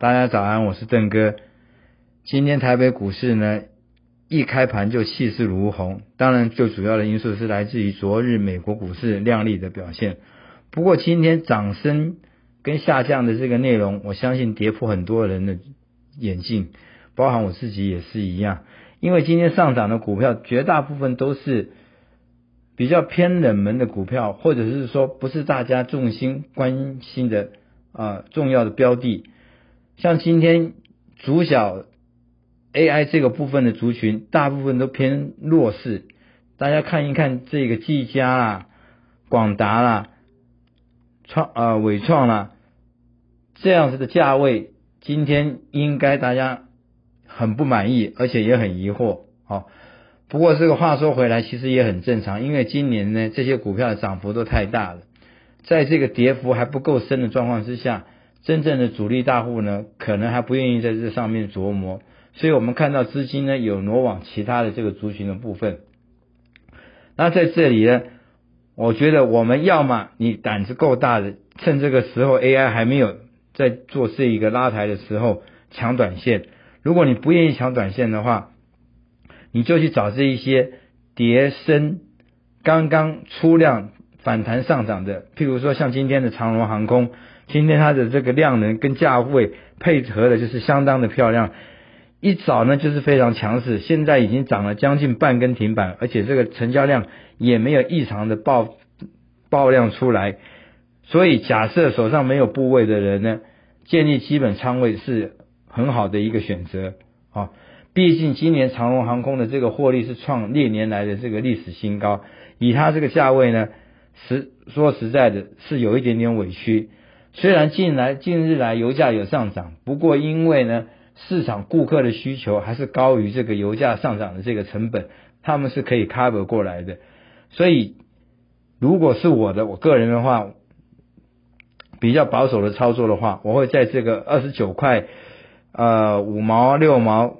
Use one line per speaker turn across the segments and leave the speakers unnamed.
大家早安，我是邓哥。今天台北股市呢，一开盘就气势如虹。当然，最主要的因素是来自于昨日美国股市亮丽的表现。不过，今天涨升跟下降的这个内容，我相信跌破很多人的眼镜，包含我自己也是一样。因为今天上涨的股票，绝大部分都是比较偏冷门的股票，或者是说不是大家重心关心的啊重要的标的。像今天主小 AI 这个部分的族群，大部分都偏弱势。大家看一看这个技嘉啦、广达啦、创啊伟创啦，这样子的价位，今天应该大家很不满意，而且也很疑惑。好，不过这个话说回来，其实也很正常，因为今年呢这些股票的涨幅都太大了，在这个跌幅还不够深的状况之下。真正的主力大户呢，可能还不愿意在这上面琢磨，所以我们看到资金呢有挪往其他的这个族群的部分。那在这里呢，我觉得我们要么你胆子够大的，趁这个时候 AI 还没有在做这一个拉抬的时候抢短线；如果你不愿意抢短线的话，你就去找这一些叠升刚刚出量反弹上涨的，譬如说像今天的长荣航空。今天它的这个量能跟价位配合的就是相当的漂亮，一早呢就是非常强势，现在已经涨了将近半根停板，而且这个成交量也没有异常的爆爆量出来，所以假设手上没有部位的人呢，建立基本仓位是很好的一个选择啊。毕竟今年长荣航空的这个获利是创历年来的这个历史新高，以它这个价位呢，实说实在的，是有一点点委屈。虽然近来近日来油价有上涨，不过因为呢市场顾客的需求还是高于这个油价上涨的这个成本，他们是可以 cover 过来的。所以如果是我的我个人的话，比较保守的操作的话，我会在这个二十九块呃五毛六毛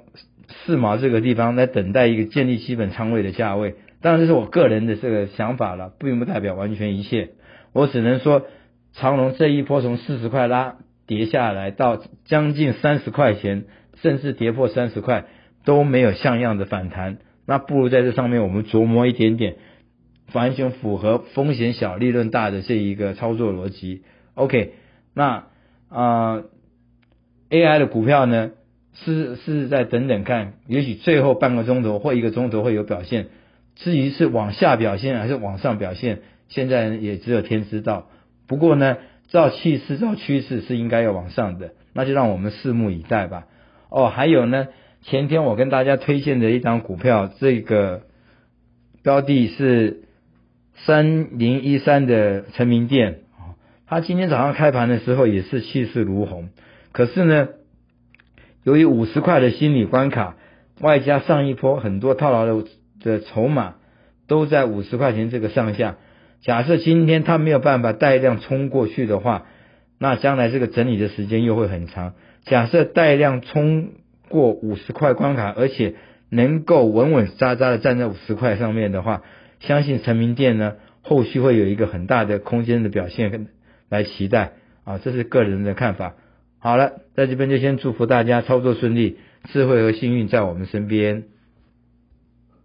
四毛这个地方来等待一个建立基本仓位的价位。当然这是我个人的这个想法了，并不代表完全一切。我只能说。长隆这一波从四十块拉跌下来到将近三十块钱，甚至跌破三十块都没有像样的反弹，那不如在这上面我们琢磨一点点，完全符合风险小利润大的这一个操作逻辑。OK，那啊 AI 的股票呢是是在等等看，也许最后半个钟头或一个钟头会有表现，至于是往下表现还是往上表现，现在也只有天知道。不过呢，照气势、照趋势是应该要往上的，那就让我们拭目以待吧。哦，还有呢，前天我跟大家推荐的一张股票，这个标的是三零一三的成名店，它今天早上开盘的时候也是气势如虹，可是呢，由于五十块的心理关卡，外加上一波很多套牢的的筹码都在五十块钱这个上下。假设今天它没有办法带量冲过去的话，那将来这个整理的时间又会很长。假设带量冲过五十块关卡，而且能够稳稳扎扎的站在五十块上面的话，相信成名店呢后续会有一个很大的空间的表现来期待啊，这是个人的看法。好了，在这边就先祝福大家操作顺利，智慧和幸运在我们身边。